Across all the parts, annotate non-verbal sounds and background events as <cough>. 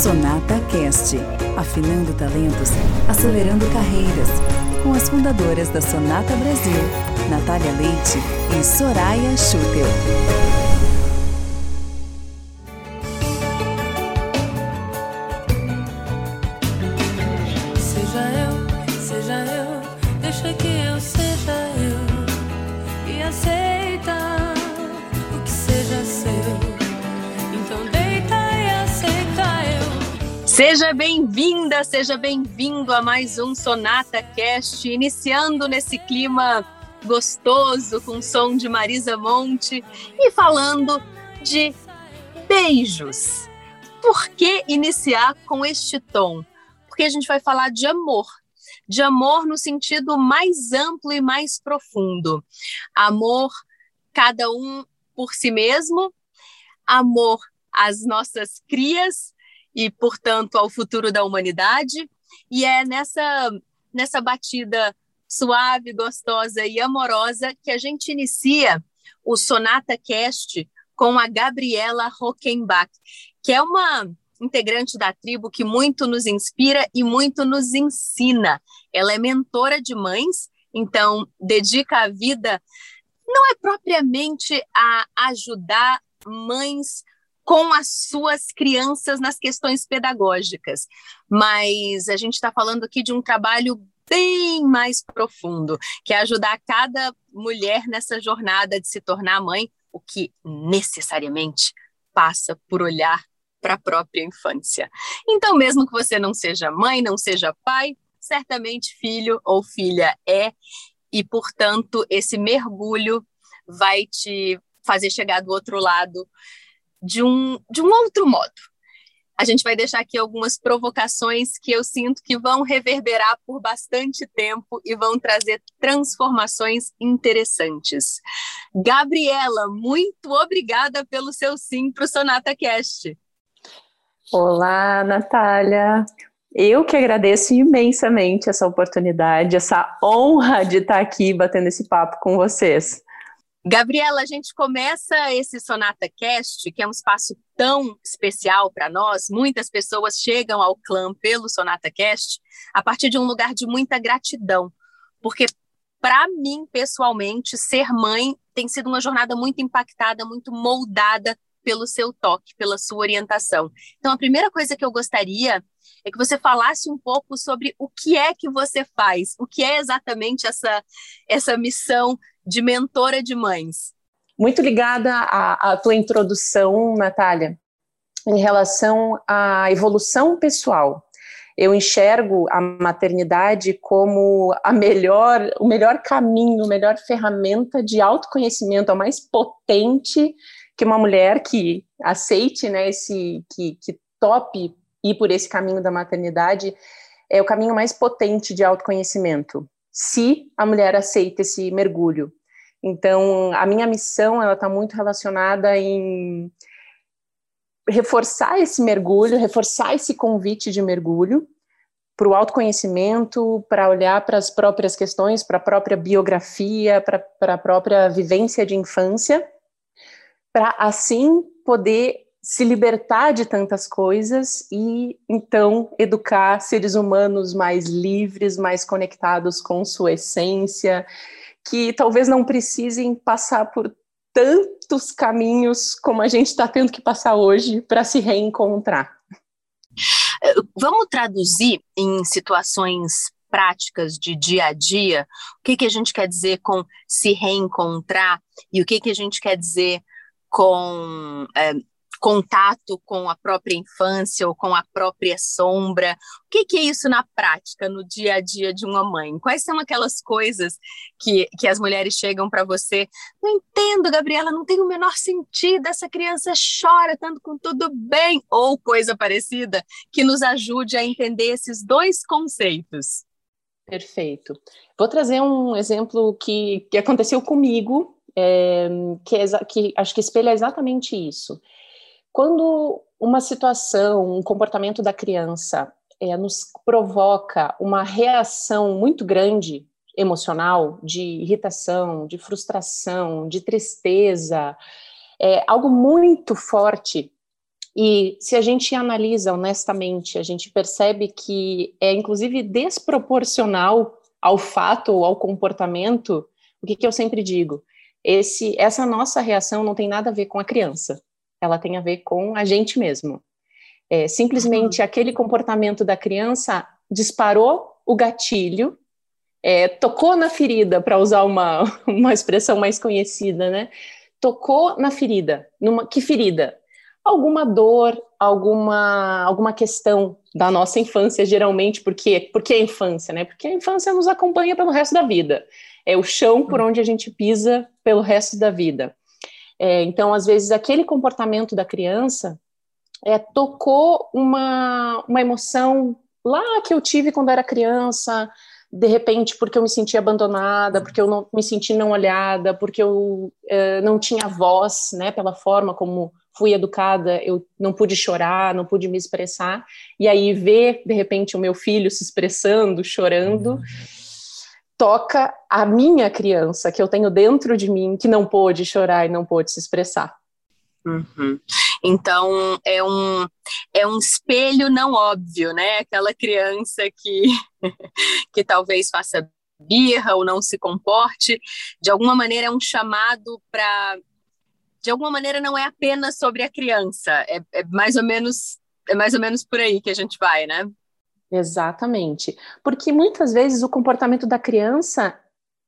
Sonata Cast, afinando talentos, acelerando carreiras, com as fundadoras da Sonata Brasil, Natália Leite e Soraya Schutel. Seja bem-vinda, seja bem-vindo a mais um Sonata Cast, iniciando nesse clima gostoso com o som de Marisa Monte e falando de beijos. Por que iniciar com este tom? Porque a gente vai falar de amor, de amor no sentido mais amplo e mais profundo. Amor, cada um por si mesmo, amor às nossas crias e, portanto, ao futuro da humanidade. E é nessa, nessa batida suave, gostosa e amorosa que a gente inicia o Sonata Cast com a Gabriela Rockenbach, que é uma integrante da tribo que muito nos inspira e muito nos ensina. Ela é mentora de mães, então dedica a vida não é propriamente a ajudar mães com as suas crianças nas questões pedagógicas. Mas a gente está falando aqui de um trabalho bem mais profundo, que é ajudar cada mulher nessa jornada de se tornar mãe, o que necessariamente passa por olhar para a própria infância. Então, mesmo que você não seja mãe, não seja pai, certamente filho ou filha é, e portanto, esse mergulho vai te fazer chegar do outro lado de um, de um outro modo. A gente vai deixar aqui algumas provocações que eu sinto que vão reverberar por bastante tempo e vão trazer transformações interessantes. Gabriela, muito obrigada pelo seu sim para o Sonata Cast. Olá, Natália. Eu que agradeço imensamente essa oportunidade, essa honra de estar aqui batendo esse papo com vocês. Gabriela, a gente começa esse Sonata Cast, que é um espaço tão especial para nós. Muitas pessoas chegam ao clã pelo Sonata Cast a partir de um lugar de muita gratidão, porque para mim, pessoalmente, ser mãe tem sido uma jornada muito impactada, muito moldada pelo seu toque, pela sua orientação. Então, a primeira coisa que eu gostaria é que você falasse um pouco sobre o que é que você faz, o que é exatamente essa, essa missão de mentora de mães. Muito ligada à, à tua introdução, Natália, em relação à evolução pessoal. Eu enxergo a maternidade como a melhor, o melhor caminho, a melhor ferramenta de autoconhecimento, a mais potente que uma mulher que aceite, né, esse, que, que tope ir por esse caminho da maternidade, é o caminho mais potente de autoconhecimento, se a mulher aceita esse mergulho. Então, a minha missão ela está muito relacionada em reforçar esse mergulho, reforçar esse convite de mergulho para o autoconhecimento, para olhar para as próprias questões, para a própria biografia, para a própria vivência de infância, para assim poder se libertar de tantas coisas e então educar seres humanos mais livres, mais conectados com sua essência que talvez não precisem passar por tantos caminhos como a gente está tendo que passar hoje para se reencontrar. Vamos traduzir em situações práticas de dia a dia o que, que a gente quer dizer com se reencontrar e o que, que a gente quer dizer com é, contato com a própria infância ou com a própria sombra. O que, que, é isso na prática, no dia a dia de uma mãe? Quais são aquelas coisas que, que as mulheres chegam para você? Não entendo, Gabriela, não tem o menor sentido, essa criança chora tanto com tudo bem, ou coisa parecida, que nos ajude a entender esses dois conceitos. Perfeito. Vou trazer um exemplo que, que aconteceu comigo, é, que, que acho que espelha exatamente isso. Quando uma situação, um comportamento da criança é, nos provoca uma reação muito grande emocional, de irritação, de frustração, de tristeza, é algo muito forte E se a gente analisa honestamente, a gente percebe que é inclusive desproporcional ao fato ou ao comportamento. O que, que eu sempre digo? Esse, essa nossa reação não tem nada a ver com a criança, ela tem a ver com a gente mesmo. É, simplesmente aquele comportamento da criança disparou o gatilho, é, tocou na ferida, para usar uma, <laughs> uma expressão mais conhecida, né? Tocou na ferida. Numa, que ferida? Alguma dor, alguma, alguma questão da nossa infância, geralmente, porque, porque a infância, né? Porque a infância nos acompanha pelo resto da vida. É o chão por onde a gente pisa pelo resto da vida. É, então, às vezes, aquele comportamento da criança é, tocou uma, uma emoção lá que eu tive quando era criança, de repente porque eu me senti abandonada, porque eu não me senti não olhada, porque eu é, não tinha voz, né, pela forma como fui educada, eu não pude chorar, não pude me expressar, e aí ver, de repente, o meu filho se expressando, chorando, uhum. Toca a minha criança, que eu tenho dentro de mim, que não pôde chorar e não pôde se expressar. Uhum. Então é um é um espelho não óbvio, né? Aquela criança que <laughs> que talvez faça birra ou não se comporte, de alguma maneira é um chamado para de alguma maneira não é apenas sobre a criança, é, é, mais ou menos é mais ou menos por aí que a gente vai, né? Exatamente, porque muitas vezes o comportamento da criança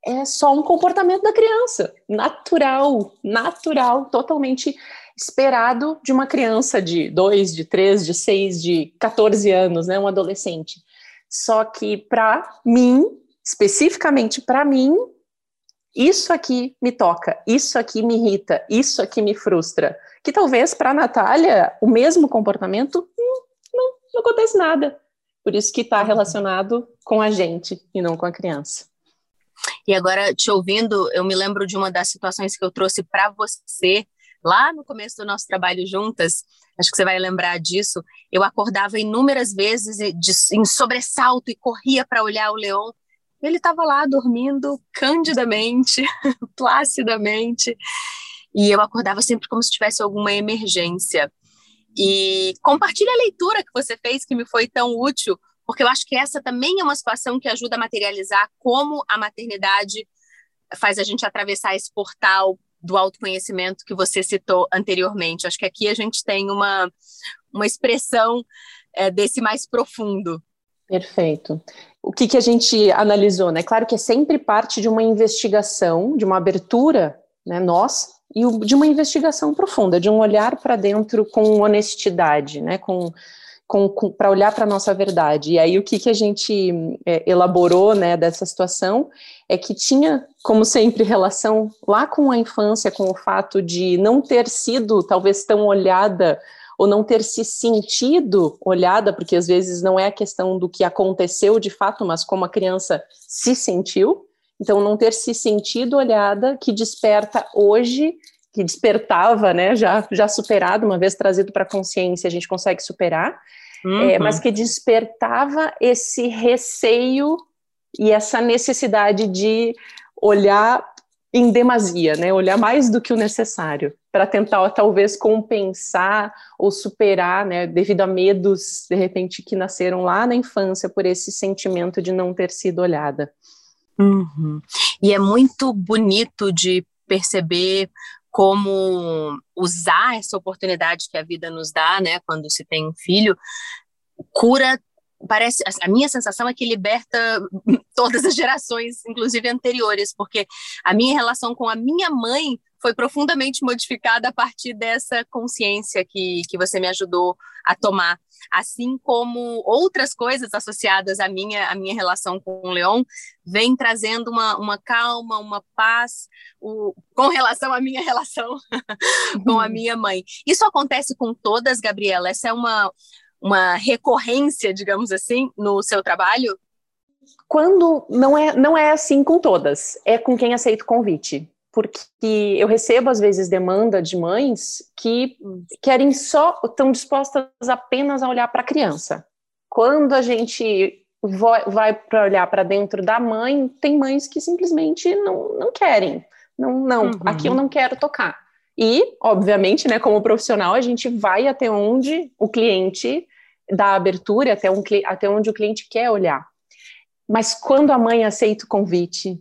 é só um comportamento da criança, natural, natural, totalmente esperado de uma criança de 2, de 3, de 6, de 14 anos, né, um adolescente. Só que para mim, especificamente para mim, isso aqui me toca, isso aqui me irrita, isso aqui me frustra. Que talvez para Natália o mesmo comportamento hum, não, não acontece nada. Por isso que está relacionado com a gente e não com a criança. E agora, te ouvindo, eu me lembro de uma das situações que eu trouxe para você lá no começo do nosso trabalho juntas. Acho que você vai lembrar disso. Eu acordava inúmeras vezes em sobressalto e corria para olhar o leão ele estava lá dormindo candidamente, <laughs> placidamente, e eu acordava sempre como se tivesse alguma emergência. E compartilhe a leitura que você fez, que me foi tão útil, porque eu acho que essa também é uma situação que ajuda a materializar como a maternidade faz a gente atravessar esse portal do autoconhecimento que você citou anteriormente. Acho que aqui a gente tem uma, uma expressão é, desse mais profundo. Perfeito. O que, que a gente analisou? Né? Claro que é sempre parte de uma investigação, de uma abertura né, nossa, e de uma investigação profunda, de um olhar para dentro com honestidade, né, com, com, com para olhar para a nossa verdade. E aí o que, que a gente é, elaborou né, dessa situação é que tinha, como sempre, relação lá com a infância, com o fato de não ter sido talvez tão olhada ou não ter se sentido olhada, porque às vezes não é a questão do que aconteceu de fato, mas como a criança se sentiu. Então, não ter se sentido olhada que desperta hoje, que despertava, né, já, já superado, uma vez trazido para a consciência, a gente consegue superar, é, uhum. é, mas que despertava esse receio e essa necessidade de olhar em demasia, né? Olhar mais do que o necessário para tentar talvez compensar ou superar, né? Devido a medos de repente que nasceram lá na infância por esse sentimento de não ter sido olhada. Uhum. E é muito bonito de perceber como usar essa oportunidade que a vida nos dá, né? Quando se tem um filho, cura parece a minha sensação é que liberta <laughs> todas as gerações, inclusive anteriores, porque a minha relação com a minha mãe foi profundamente modificada a partir dessa consciência que, que você me ajudou a tomar, assim como outras coisas associadas à minha, à minha relação com o Leon, vem trazendo uma, uma calma, uma paz o, com relação à minha <laughs> relação com a uhum. minha mãe. Isso acontece com todas, Gabriela? Essa é uma, uma recorrência, digamos assim, no seu trabalho? Quando não é, não é assim com todas, é com quem aceita o convite. Porque eu recebo, às vezes, demanda de mães que querem só, estão dispostas apenas a olhar para a criança. Quando a gente vai para olhar para dentro da mãe, tem mães que simplesmente não, não querem. Não, não, uhum. aqui eu não quero tocar. E, obviamente, né, como profissional, a gente vai até onde o cliente dá abertura, até, um, até onde o cliente quer olhar. Mas quando a mãe aceita o convite,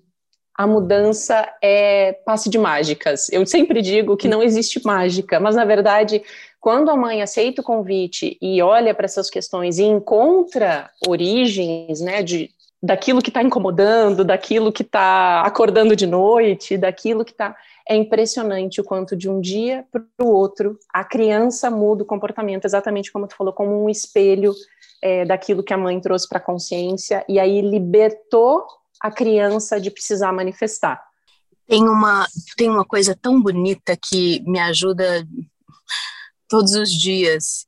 a mudança é passe de mágicas. Eu sempre digo que não existe mágica, mas na verdade, quando a mãe aceita o convite e olha para essas questões e encontra origens, né, de daquilo que está incomodando, daquilo que está acordando de noite, daquilo que está é impressionante o quanto de um dia para o outro a criança muda o comportamento, exatamente como tu falou, como um espelho é, daquilo que a mãe trouxe para a consciência e aí libertou a criança de precisar manifestar. Tem uma, tem uma coisa tão bonita que me ajuda todos os dias,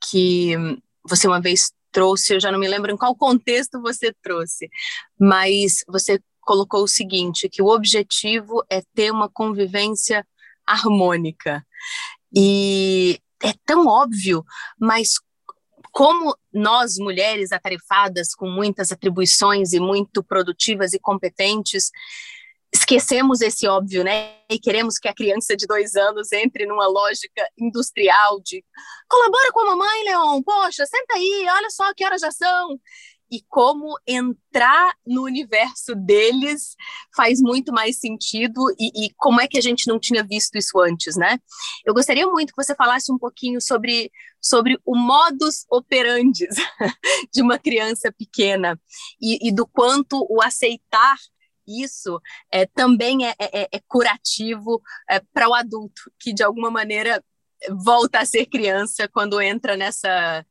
que você uma vez trouxe, eu já não me lembro em qual contexto você trouxe, mas você colocou o seguinte, que o objetivo é ter uma convivência harmônica. E é tão óbvio, mas como nós, mulheres atarefadas, com muitas atribuições e muito produtivas e competentes, esquecemos esse óbvio, né? E queremos que a criança de dois anos entre numa lógica industrial de colabora com a mamãe, Leon, poxa, senta aí, olha só que horas já são e como entrar no universo deles faz muito mais sentido e, e, como é que a gente não tinha visto isso antes, né? Eu gostaria muito que você falasse um pouquinho sobre, sobre o modus operandi <laughs> de uma criança pequena e, e do quanto o aceitar isso é, também é, é, é curativo é, para o adulto, que de alguma maneira volta a ser criança quando entra nessa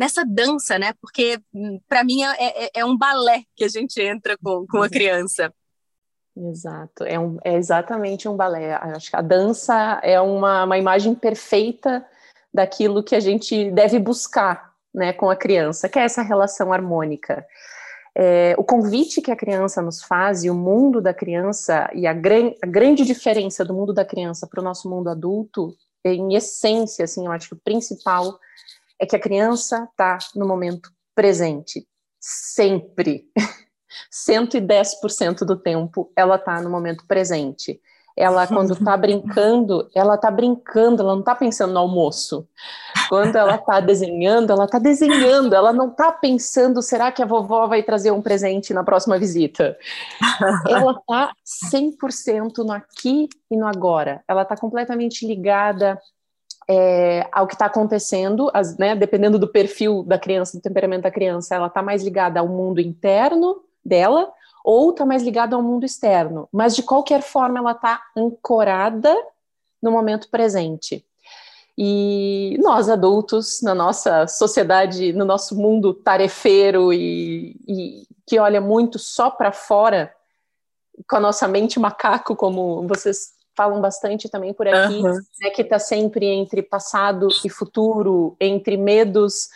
nessa dança, né? Porque hum, para mim é, é, é, um balé que a gente entra com, com a criança. Exato, é, um, é exatamente um balé. Acho que a dança é uma, uma imagem perfeita daquilo que a gente deve buscar né, com a criança, que é essa relação harmônica. É, o convite que a criança nos faz e o mundo da criança e a, gran, a grande diferença do mundo da criança para o nosso mundo adulto, em essência, assim, eu acho que o principal é que a criança está no momento presente, sempre. <laughs> 110% do tempo ela está no momento presente. Ela, quando está <laughs> brincando, ela está brincando, ela não está pensando no almoço. Quando ela está desenhando, ela está desenhando, ela não está pensando, será que a vovó vai trazer um presente na próxima visita? <laughs> Ela está 100% no aqui e no agora. Ela está completamente ligada é, ao que está acontecendo, as, né, dependendo do perfil da criança, do temperamento da criança, ela está mais ligada ao mundo interno dela ou está mais ligada ao mundo externo. Mas de qualquer forma, ela está ancorada no momento presente. E nós adultos, na nossa sociedade, no nosso mundo tarefeiro e, e que olha muito só para fora, com a nossa mente macaco, como vocês falam bastante também por aqui, uhum. né, que está sempre entre passado e futuro, entre medos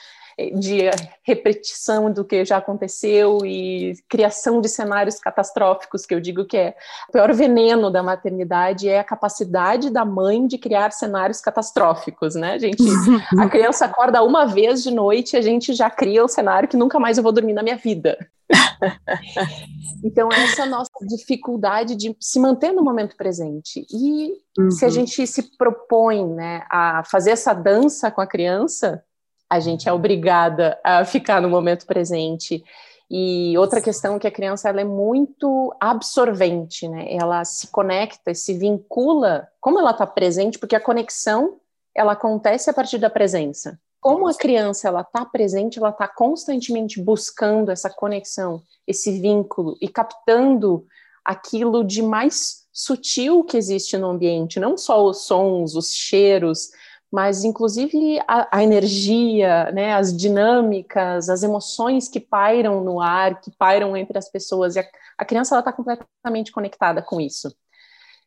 de repetição do que já aconteceu e criação de cenários catastróficos, que eu digo que é o pior veneno da maternidade é a capacidade da mãe de criar cenários catastróficos, né, gente? <laughs> A criança acorda uma vez de noite e a gente já cria um cenário que nunca mais eu vou dormir na minha vida. <laughs> então, essa nossa dificuldade de se manter no momento presente. E uhum. se a uhum. gente se propõe né, a fazer essa dança com a criança, a gente é obrigada a ficar no momento presente. E outra questão é que a criança ela é muito absorvente, né? Ela se conecta se vincula, como ela está presente, porque a conexão ela acontece a partir da presença como a criança ela está presente, ela está constantemente buscando essa conexão, esse vínculo e captando aquilo de mais sutil que existe no ambiente, não só os sons, os cheiros, mas inclusive a, a energia, né, as dinâmicas, as emoções que pairam no ar, que pairam entre as pessoas. E a, a criança está completamente conectada com isso.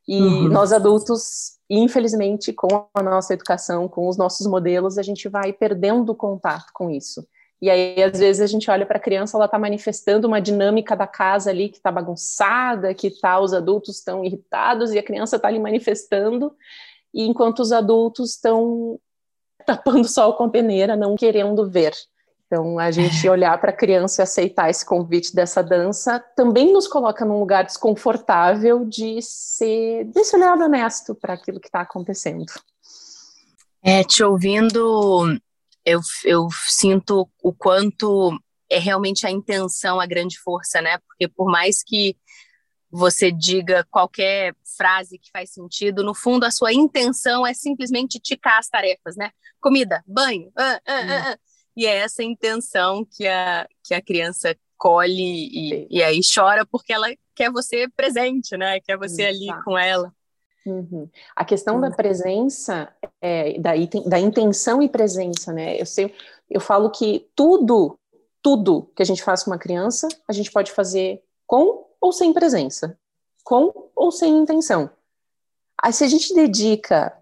E uhum. nós adultos, infelizmente, com a nossa educação, com os nossos modelos, a gente vai perdendo contato com isso. E aí, às vezes, a gente olha para a criança, ela está manifestando uma dinâmica da casa ali que está bagunçada, que tá, os adultos estão irritados e a criança está ali manifestando, e enquanto os adultos estão tapando sol com a peneira, não querendo ver. Então, a gente olhar para a criança e aceitar esse convite dessa dança também nos coloca num lugar desconfortável de ser desse olhar honesto para aquilo que está acontecendo. É, te ouvindo, eu, eu sinto o quanto é realmente a intenção a grande força, né? Porque por mais que você diga qualquer frase que faz sentido, no fundo a sua intenção é simplesmente ticar as tarefas, né? Comida, banho, ah, ah, ah, hum. e é essa intenção que a, que a criança colhe e, e aí chora porque ela quer você presente, né? Quer você ali com ela. Uhum. A questão uhum. da presença, é, da, da intenção e presença, né? Eu, sei, eu falo que tudo, tudo que a gente faz com uma criança, a gente pode fazer com ou sem presença, com ou sem intenção. Aí, se a gente dedica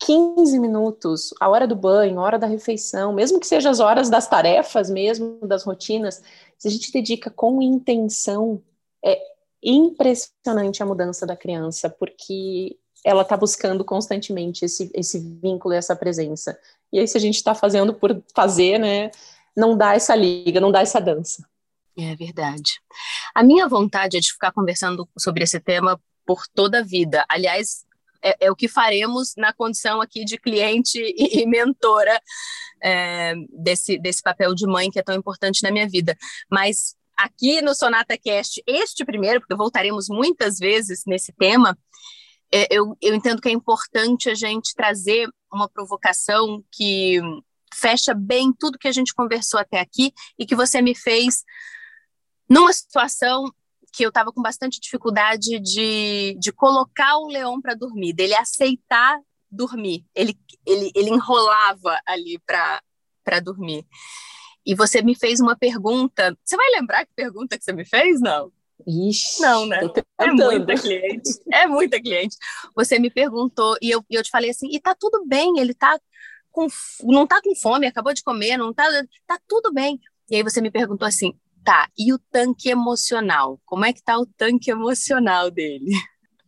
15 minutos, a hora do banho, a hora da refeição, mesmo que seja as horas das tarefas mesmo, das rotinas, se a gente dedica com intenção, é impressionante a mudança da criança, porque ela está buscando constantemente esse, esse vínculo e essa presença. E aí, se a gente está fazendo por fazer, né, não dá essa liga, não dá essa dança. É verdade. A minha vontade é de ficar conversando sobre esse tema por toda a vida. Aliás, é, é o que faremos na condição aqui de cliente e, e mentora é, desse, desse papel de mãe que é tão importante na minha vida. Mas aqui no Sonata Cast, este primeiro, porque voltaremos muitas vezes nesse tema, é, eu, eu entendo que é importante a gente trazer uma provocação que fecha bem tudo que a gente conversou até aqui e que você me fez numa situação que eu estava com bastante dificuldade de, de colocar o leão para dormir, dele aceitar dormir. Ele, ele, ele enrolava ali para dormir. E você me fez uma pergunta. Você vai lembrar que pergunta que você me fez? Não. Ixi, não, né? É muita cliente. É muita cliente. Você me perguntou e eu, eu te falei assim: e tá tudo bem, ele tá com, não tá com fome, acabou de comer, não tá, tá tudo bem. E aí você me perguntou assim: Tá, e o tanque emocional? Como é que tá o tanque emocional dele?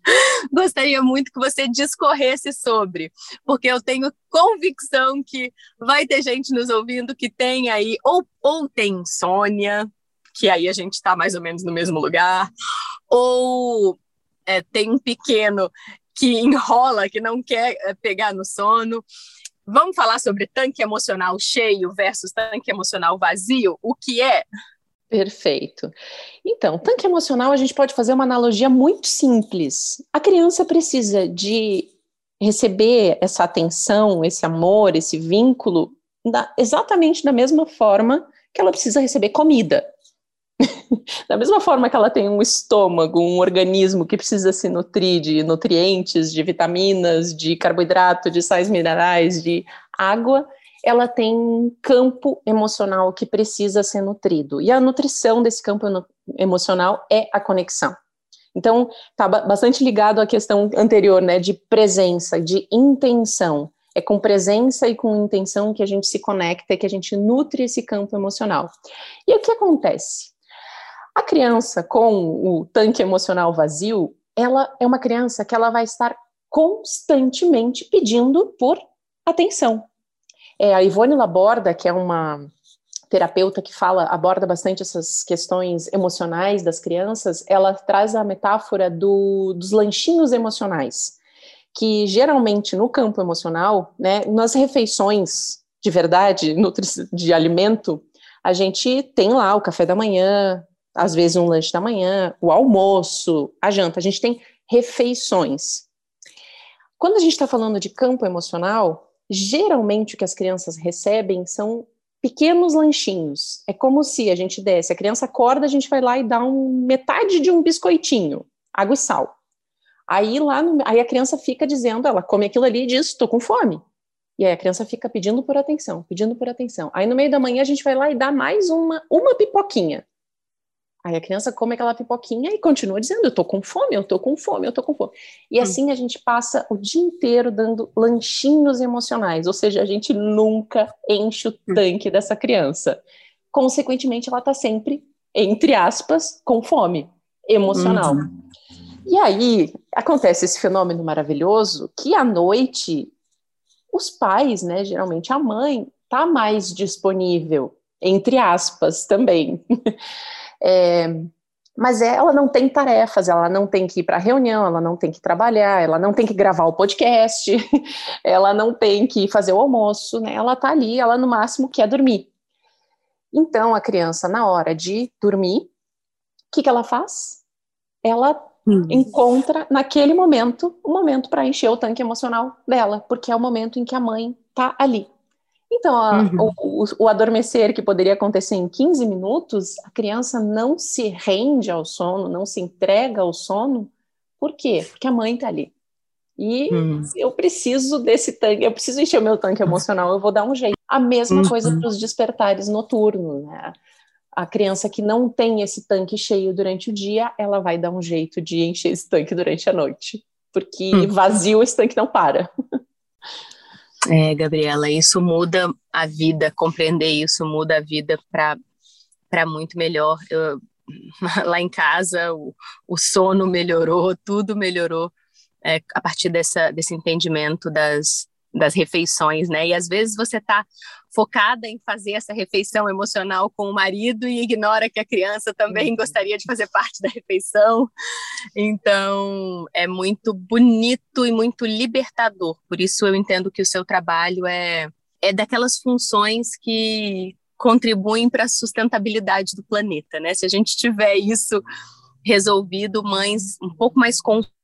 <laughs> Gostaria muito que você discorresse sobre, porque eu tenho convicção que vai ter gente nos ouvindo que tem aí, ou, ou tem insônia, que aí a gente está mais ou menos no mesmo lugar, ou é, tem um pequeno que enrola, que não quer é, pegar no sono. Vamos falar sobre tanque emocional cheio versus tanque emocional vazio? O que é? Perfeito. Então, tanque emocional, a gente pode fazer uma analogia muito simples. A criança precisa de receber essa atenção, esse amor, esse vínculo, da, exatamente da mesma forma que ela precisa receber comida. <laughs> da mesma forma que ela tem um estômago, um organismo que precisa se nutrir de nutrientes, de vitaminas, de carboidrato, de sais minerais, de água, ela tem um campo emocional que precisa ser nutrido. E a nutrição desse campo emocional é a conexão. Então, está bastante ligado à questão anterior, né, de presença, de intenção. É com presença e com intenção que a gente se conecta que a gente nutre esse campo emocional. E o que acontece? A criança com o tanque emocional vazio, ela é uma criança que ela vai estar constantemente pedindo por atenção, é, a Ivone Laborda, que é uma terapeuta que fala, aborda bastante essas questões emocionais das crianças, ela traz a metáfora do, dos lanchinhos emocionais, que geralmente no campo emocional, né, nas refeições de verdade, <laughs> de alimento, a gente tem lá o café da manhã, às vezes um lanche da manhã, o almoço, a janta, a gente tem refeições. Quando a gente está falando de campo emocional, geralmente o que as crianças recebem são pequenos lanchinhos. É como se a gente desse, a criança acorda, a gente vai lá e dá um, metade de um biscoitinho, água e sal. Aí lá, no, aí a criança fica dizendo, ela come aquilo ali e diz, estou com fome. E aí a criança fica pedindo por atenção, pedindo por atenção. Aí no meio da manhã a gente vai lá e dá mais uma, uma pipoquinha. Aí a criança come aquela pipoquinha e continua dizendo: Eu tô com fome, eu tô com fome, eu tô com fome. E hum. assim a gente passa o dia inteiro dando lanchinhos emocionais, ou seja, a gente nunca enche o hum. tanque dessa criança. Consequentemente, ela tá sempre, entre aspas, com fome emocional. Uhum. E aí acontece esse fenômeno maravilhoso que à noite os pais, né, geralmente a mãe, tá mais disponível entre aspas também. <laughs> é, mas ela não tem tarefas, ela não tem que ir para reunião, ela não tem que trabalhar, ela não tem que gravar o podcast, <laughs> ela não tem que fazer o almoço, né? Ela tá ali, ela no máximo quer dormir. Então a criança na hora de dormir, o que, que ela faz? Ela hum. encontra naquele momento o momento para encher o tanque emocional dela, porque é o momento em que a mãe tá ali. Então, a, uhum. o, o, adormecer que poderia acontecer em 15 minutos, a criança não se rende ao sono, não se entrega ao sono. Por quê? Porque a mãe está ali. E uhum. eu preciso desse tanque, eu preciso encher o meu tanque emocional, eu vou dar um jeito. A mesma uhum. coisa para os despertares noturnos, né? A criança que não tem esse tanque cheio durante o dia, ela vai dar um jeito de encher esse tanque durante a noite. Porque uhum. vazio esse tanque não para. <laughs> É, Gabriela, isso muda a vida, compreender isso muda a vida para muito melhor. Eu, <laughs> lá em casa, o, o sono melhorou, tudo melhorou é, a partir dessa, desse entendimento das, das refeições, né? E às vezes você está focada em fazer essa refeição emocional com o marido e ignora que a criança também uhum. gostaria de fazer parte da refeição. Então, é muito bonito e muito libertador. Por isso eu entendo que o seu trabalho é é daquelas funções que contribuem para a sustentabilidade do planeta, né? Se a gente tiver isso resolvido, mães um pouco mais conscientes,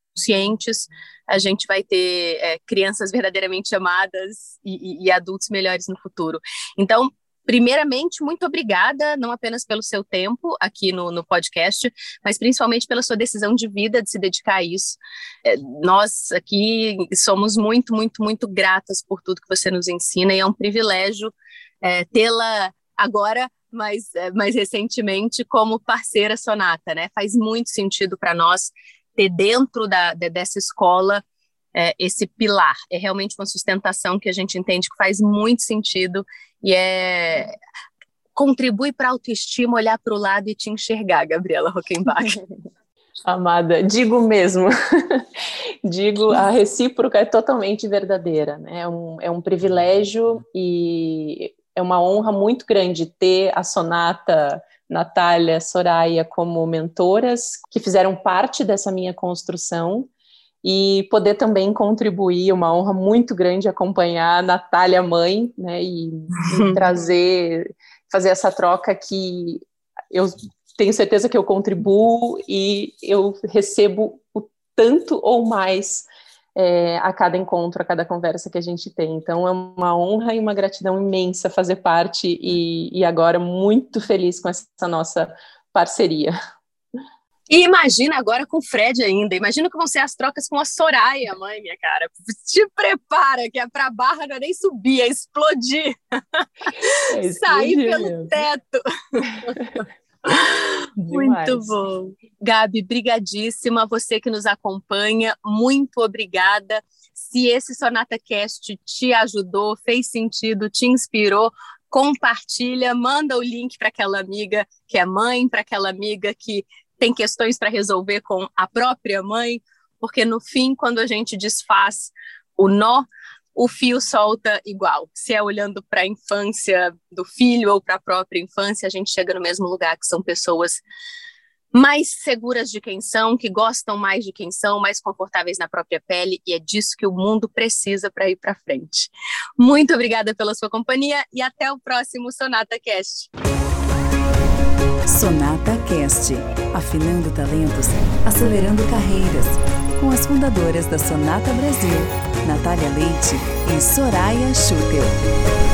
a gente vai ter é, crianças verdadeiramente amadas e, e, e adultos melhores no futuro. Então, primeiramente, muito obrigada, não apenas pelo seu tempo aqui no, no, podcast, mas principalmente pela sua decisão de vida de se dedicar a isso. É, nós aqui somos muito, muito, muito gratas por tudo que você nos ensina e é um privilégio é, tê-la agora. Mais, é, mais recentemente, como parceira Sonata, né? Faz muito sentido para nós ter dentro da, de, dessa escola é, esse pilar. É realmente uma sustentação que a gente entende que faz muito sentido e é contribui para a autoestima olhar para o lado e te enxergar, Gabriela Rockenbach. <laughs> Amada, digo mesmo, <laughs> digo, a recíproca é totalmente verdadeira, né? É um, é um privilégio e é uma honra muito grande ter a Sonata Natália, Soraya como mentoras que fizeram parte dessa minha construção e poder também contribuir, uma honra muito grande acompanhar a Natália mãe, né, e, e <laughs> trazer, fazer essa troca que eu tenho certeza que eu contribuo e eu recebo o tanto ou mais é, a cada encontro, a cada conversa que a gente tem. Então é uma honra e uma gratidão imensa fazer parte e, e agora muito feliz com essa nossa parceria. E imagina agora com o Fred ainda. Imagina que vão ser as trocas com a Soraya, mãe, minha cara. Te prepara, que é pra barra não é nem subir, é explodir. É Sair pelo teto. <laughs> Muito bom. Gabi, brigadíssima. Você que nos acompanha, muito obrigada. Se esse Sonata Cast te ajudou, fez sentido, te inspirou, compartilha, manda o link para aquela amiga que é mãe, para aquela amiga que tem questões para resolver com a própria mãe, porque no fim, quando a gente desfaz o nó, o fio solta igual. Se é olhando para a infância do filho ou para a própria infância, a gente chega no mesmo lugar, que são pessoas mais seguras de quem são, que gostam mais de quem são, mais confortáveis na própria pele, e é disso que o mundo precisa para ir para frente. Muito obrigada pela sua companhia e até o próximo Sonata Cast. Sonata Cast, afinando talentos, acelerando carreiras, com as fundadoras da Sonata Brasil, Natália Leite e Soraya Schutel.